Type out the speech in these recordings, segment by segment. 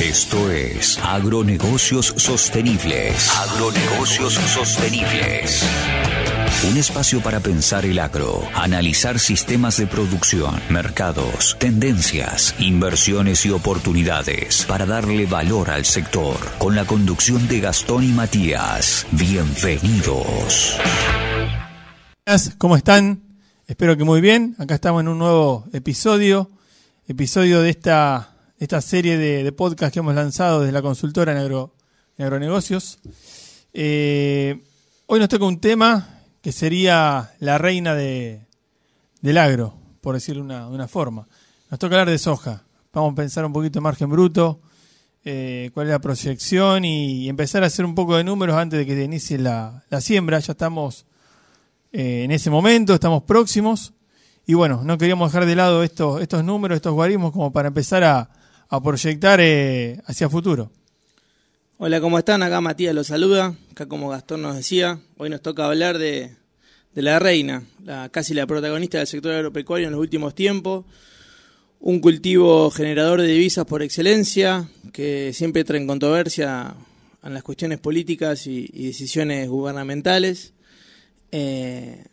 Esto es Agronegocios Sostenibles. Agronegocios Sostenibles. Un espacio para pensar el agro, analizar sistemas de producción, mercados, tendencias, inversiones y oportunidades para darle valor al sector. Con la conducción de Gastón y Matías. Bienvenidos. ¿Cómo están? Espero que muy bien. Acá estamos en un nuevo episodio, episodio de esta, esta serie de, podcast que hemos lanzado desde la consultora en, agro, agronegocios. Eh, hoy nos toca un tema que sería la reina de, del agro, por decirlo de una, una, forma. Nos toca hablar de soja. Vamos a pensar un poquito en margen bruto, eh, cuál es la proyección y, empezar a hacer un poco de números antes de que inicie la, la siembra. Ya estamos eh, en ese momento, estamos próximos. Y bueno, no queríamos dejar de lado estos, estos números, estos guarismos, como para empezar a, a proyectar eh, hacia futuro. Hola, ¿cómo están? Acá Matías los saluda. Acá como Gastón nos decía, hoy nos toca hablar de, la reina, la, casi la protagonista del sector agropecuario en los últimos tiempos. Un cultivo generador de divisas por excelencia, que siempre entra en controversia en las cuestiones políticas y, decisiones gubernamentales. Eh,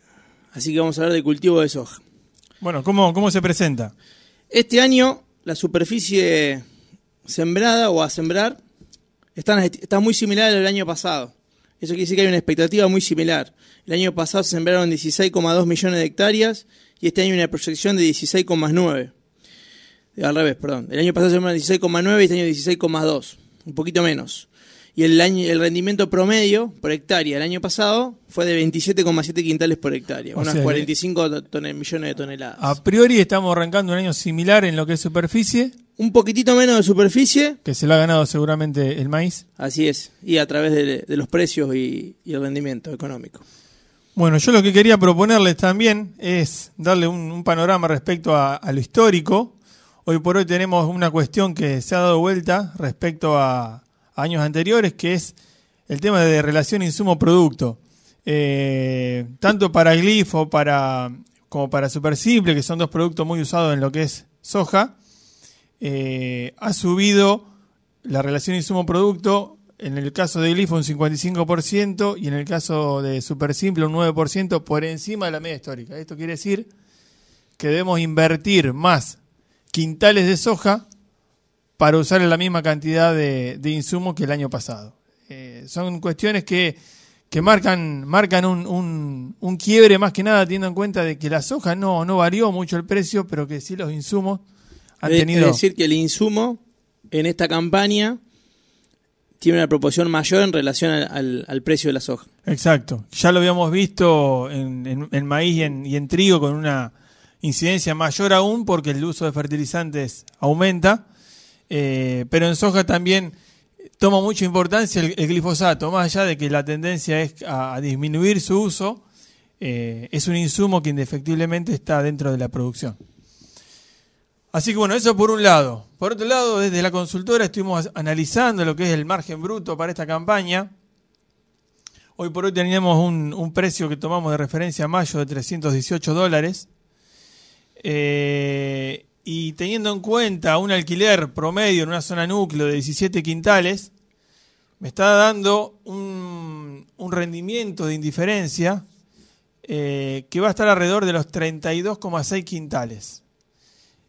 así que vamos a hablar del cultivo de soja. Bueno, ¿cómo, ¿cómo se presenta? Este año la superficie sembrada o a sembrar está, muy similar al año pasado. Eso quiere decir que hay una expectativa muy similar. El año pasado se sembraron 16,2 millones de hectáreas y este año una proyección de 16,9. Al revés, perdón. El año pasado se sembraron 16,9 y este año 16,2. Un poquito menos. Y el, año, el rendimiento promedio por hectárea el año pasado fue de 27,7 quintales por hectárea, unas 45 millones de toneladas. A priori estamos arrancando un año similar en lo que es superficie un poquitito menos de superficie. Que se lo ha ganado seguramente el maíz. Así es, y a través de, los precios y, el rendimiento económico. Bueno, yo lo que quería proponerles también es darle un, panorama respecto a, lo histórico. Hoy por hoy tenemos una cuestión que se ha dado vuelta respecto a, años anteriores, que es el tema de relación insumo-producto. Eh, tanto para glifo para, como para super simple, que son dos productos muy usados en lo que es soja, eh, ha subido la relación insumo-producto, en el caso de Glifo un 55% y en el caso de Super Simple un 9% por encima de la media histórica. Esto quiere decir que debemos invertir más quintales de soja para usar la misma cantidad de, de insumos que el año pasado. Eh, son cuestiones que, que marcan, marcan un, un, quiebre más que nada teniendo en cuenta de que la soja no, no varió mucho el precio, pero que sí los insumos es decir, que el insumo en esta campaña tiene una proporción mayor en relación al, precio de la soja. Exacto. Ya lo habíamos visto en, maíz y en, trigo con una incidencia mayor aún porque el uso de fertilizantes aumenta. Eh, pero en soja también toma mucha importancia el, glifosato, más allá de que la tendencia es a, disminuir su uso, eh, es un insumo que indefectiblemente está dentro de la producción. Así que bueno, eso por un lado. Por otro lado, desde la consultora estuvimos analizando lo que es el margen bruto para esta campaña. Hoy por hoy teníamos un, precio que tomamos de referencia a mayo de 318 dólares. Eh, y teniendo en cuenta un alquiler promedio en una zona núcleo de 17 quintales, me está dando un, rendimiento de indiferencia eh, que va a estar alrededor de los 32,6 quintales.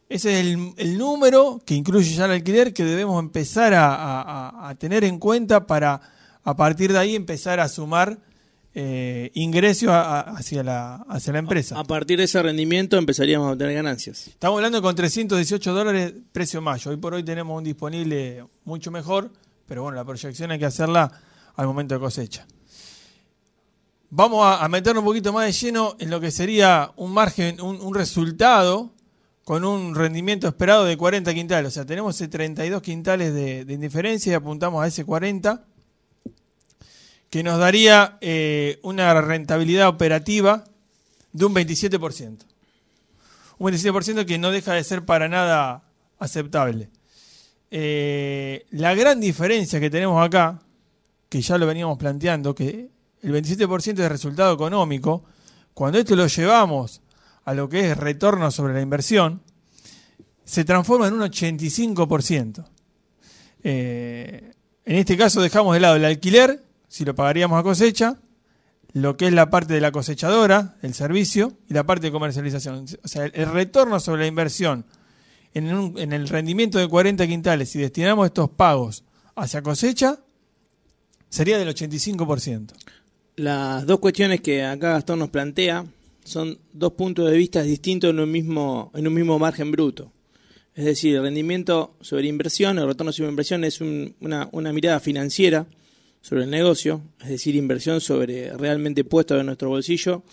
Ese es el, número que incluye ya el alquiler que debemos empezar a, tener en cuenta para a partir de ahí empezar a sumar eh, ingresos hacia, la, hacia la empresa. A, partir de ese rendimiento empezaríamos a obtener ganancias. Estamos hablando con 318 dólares precio mayo. Hoy por hoy tenemos un disponible mucho mejor, pero bueno, la proyección hay que hacerla al momento de cosecha. Vamos a, meternos un poquito más de lleno en lo que sería un margen, un resultado con un rendimiento esperado de 40 quintales. O sea, tenemos ese 32 quintales de, indiferencia y apuntamos a ese 40, que nos daría eh, una rentabilidad operativa de un 27%. Un 27% que no deja de ser para nada aceptable. Eh, la gran diferencia que tenemos acá, que ya lo veníamos planteando, que el 27% de resultado económico, cuando esto lo llevamos a lo que es retorno sobre la inversión, se transforma en un 85%. Eh, en este caso dejamos de lado el alquiler, si lo pagaríamos a cosecha, lo que es la parte de la cosechadora, el servicio, y la parte de comercialización. O sea, el retorno sobre la inversión en, en el rendimiento de 40 quintales, si destinamos estos pagos hacia cosecha, sería del 85%. Las dos cuestiones que acá Gastón nos plantea son dos puntos de vista distintos en un mismo, en un mismo margen bruto. Es decir, el rendimiento sobre inversión, el retorno sobre inversión es una, una, mirada financiera sobre el negocio, es decir, inversión sobre realmente puesto en nuestro bolsillo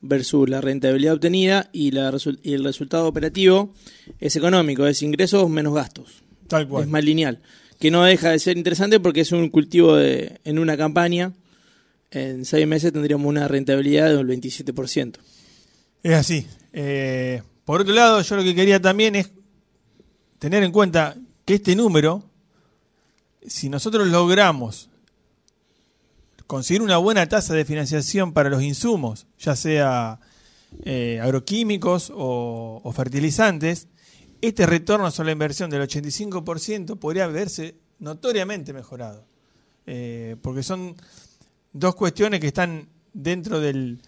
versus la rentabilidad obtenida y, la, y el resultado operativo es económico, es ingresos menos gastos. Tal cual. Es más lineal. Que no deja de ser interesante porque es un cultivo de, en una campaña. En seis meses tendríamos una rentabilidad del 27%. Es así. Eh, por otro lado, yo lo que quería también es tener en cuenta que este número, si nosotros logramos conseguir una buena tasa de financiación para los insumos, ya sea eh, agroquímicos o, fertilizantes, este retorno sobre la inversión del 85% podría verse notoriamente mejorado. Eh, porque son dos cuestiones que están dentro del,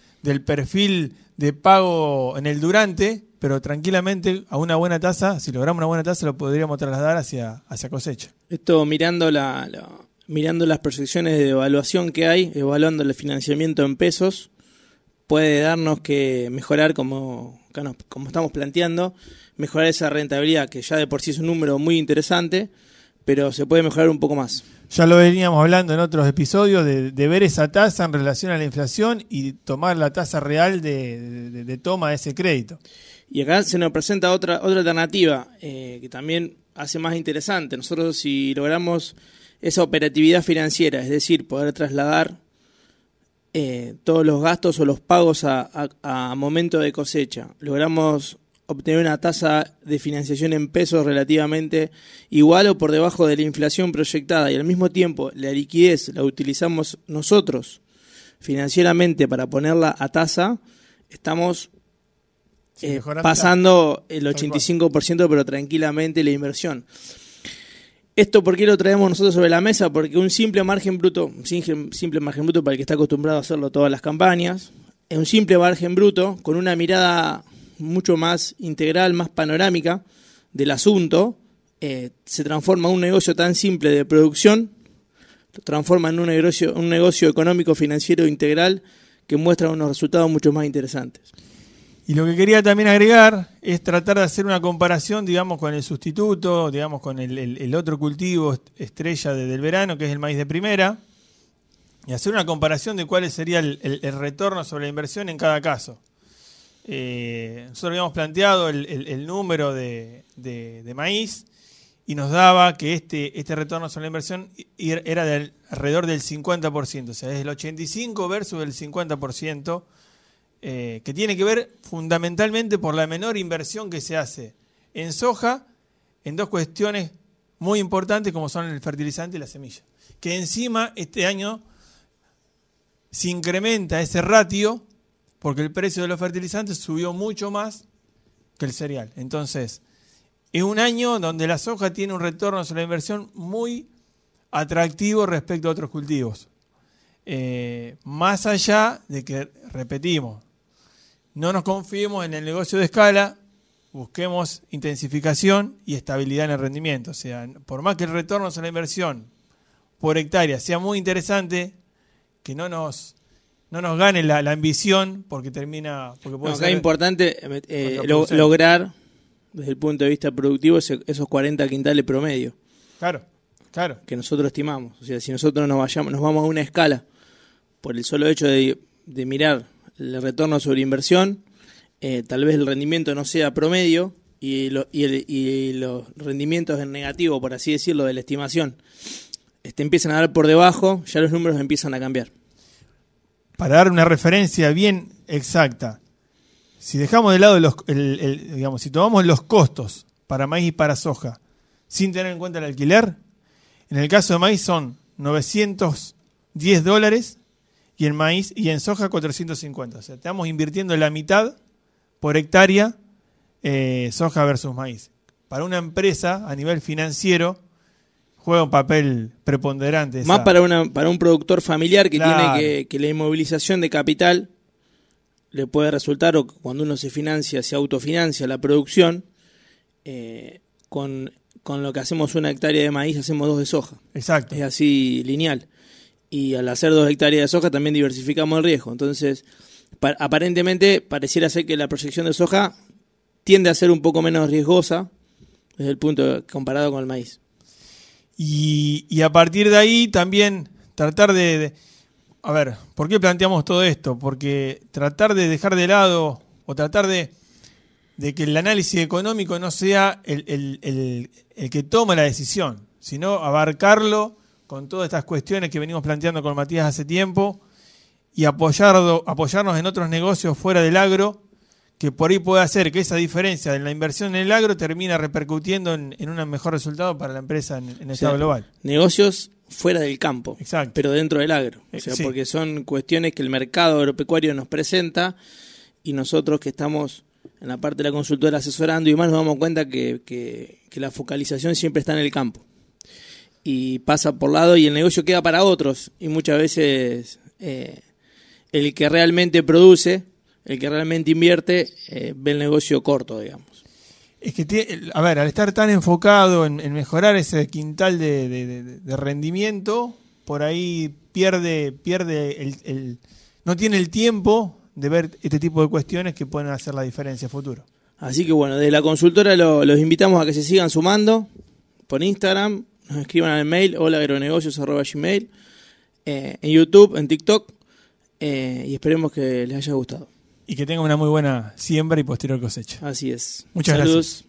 perfil de pago en el durante, pero tranquilamente a una buena tasa, si logramos una buena tasa, lo podríamos trasladar hacia, hacia cosecha. Esto mirando la mirando las proyecciones de evaluación que hay, evaluando el financiamiento en pesos, puede darnos que mejorar, como, como estamos planteando, mejorar esa rentabilidad, que ya de por sí es un número muy interesante, pero se puede mejorar un poco más. Ya lo veníamos hablando en otros episodios de, ver esa tasa en relación a la inflación y tomar la tasa real de, toma de ese crédito. Y acá se nos presenta otra, otra alternativa eh, que también hace más interesante. Nosotros si logramos esa operatividad financiera, es decir, poder trasladar eh, todos los gastos o los pagos a, momento de cosecha. Logramos obtener una tasa de financiación en pesos relativamente igual o por debajo de la inflación proyectada y al mismo tiempo la liquidez la utilizamos nosotros financieramente para ponerla a tasa, estamos eh, pasando el 85% pero tranquilamente la inversión. ¿Esto por qué lo traemos nosotros sobre la mesa? Porque un simple margen bruto, simple margen bruto para el que está acostumbrado a hacerlo todas las campañas, es un simple margen bruto con una mirada mucho más integral, más panorámica del asunto, eh, se transforma en un negocio tan simple de producción, lo transforma en un negocio, un negocio económico financiero integral que muestra unos resultados mucho más interesantes. Y lo que quería también agregar es tratar de hacer una comparación, digamos, con el sustituto, digamos, con el, otro cultivo estrella del verano, que es el maíz de primera, y hacer una comparación de cuál sería el, retorno sobre la inversión en cada caso. Eh, nosotros habíamos planteado el, número de, maíz y nos daba que este, este retorno sobre la inversión era de alrededor del 50%, o sea, es el 85% versus el 50%. Eh, que tiene que ver fundamentalmente por la menor inversión que se hace en soja en dos cuestiones muy importantes como son el fertilizante y la semilla. Que encima este año se incrementa ese ratio porque el precio de los fertilizantes subió mucho más que el cereal. Entonces, es un año donde la soja tiene un retorno sobre la inversión muy atractivo respecto a otros cultivos. Eh, más allá de que, repetimos, no nos confiemos en el negocio de escala, busquemos intensificación y estabilidad en el rendimiento. O sea, por más que el retorno sobre la inversión por hectárea sea muy interesante, que no nos, no nos gane la, ambición porque termina... Porque es importante eh, lograr, desde el punto de vista productivo, esos 40 quintales promedio. Claro, claro. Que nosotros estimamos. O sea, si nosotros nos, vayamos, nos vamos a una escala por el solo hecho de, de mirar el retorno sobre inversión, eh, tal vez el rendimiento no sea promedio y, y, los rendimientos en negativo, por así decirlo, de la estimación, este, empiezan a dar por debajo, ya los números empiezan a cambiar. Para dar una referencia bien exacta, si dejamos de lado los, digamos, si tomamos los costos para maíz y para soja, sin tener en cuenta el alquiler, en el caso de maíz son 910 dólares y en maíz y en soja 450. O sea, estamos invirtiendo la mitad por hectárea eh, soja versus maíz. Para una empresa a nivel financiero, juega un papel preponderante. Más para, una, para un productor familiar que tiene que, que la inmovilización de capital le puede resultar, o cuando uno se financia, se autofinancia la producción, eh, con, con, lo que hacemos una hectárea de maíz, hacemos dos de soja. Exacto. Es así lineal. Y al hacer dos hectáreas de soja también diversificamos el riesgo. Entonces, aparentemente pareciera ser que la proyección de soja tiende a ser un poco menos riesgosa desde el punto comparado con el maíz. Y, y a partir de ahí también tratar de a ver, ¿por qué planteamos todo esto? Porque tratar de dejar de lado o tratar de, que el análisis económico no sea el, que toma la decisión, sino abarcarlo con todas estas cuestiones que venimos planteando con Matías hace tiempo y apoyarnos en otros negocios fuera del agro que por ahí puede hacer que esa diferencia en la inversión en el agro termina repercutiendo en, un mejor resultado para la empresa en, el estado global. Negocios fuera del campo, pero dentro del agro. O sea, porque son cuestiones que el mercado agropecuario nos presenta y nosotros que estamos en la parte de la consultora asesorando y más nos damos cuenta que, que, la focalización siempre está en el campo. Y pasa por lado y el negocio queda para otros. Y muchas veces eh, el que realmente produce, el que realmente invierte, eh, ve el negocio corto, digamos. Es que, a ver, al estar tan enfocado en, mejorar ese quintal de, rendimiento, por ahí pierde, pierde el, no tiene el tiempo de ver este tipo de cuestiones que pueden hacer la diferencia futuro. Así que bueno, desde la consultora los invitamos a que se sigan sumando por Instagram, nos escriban al mail holagronegocios.gmail, eh, en YouTube, en TikTok, eh, y esperemos que les haya gustado y que tenga una muy buena siembra y posterior cosecha. Así es. Muchas gracias.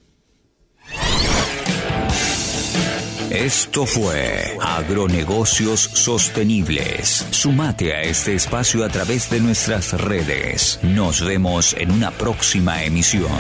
Esto fue Agronegocios Sostenibles. Sumate a este espacio a través de nuestras redes. Nos vemos en una próxima emisión.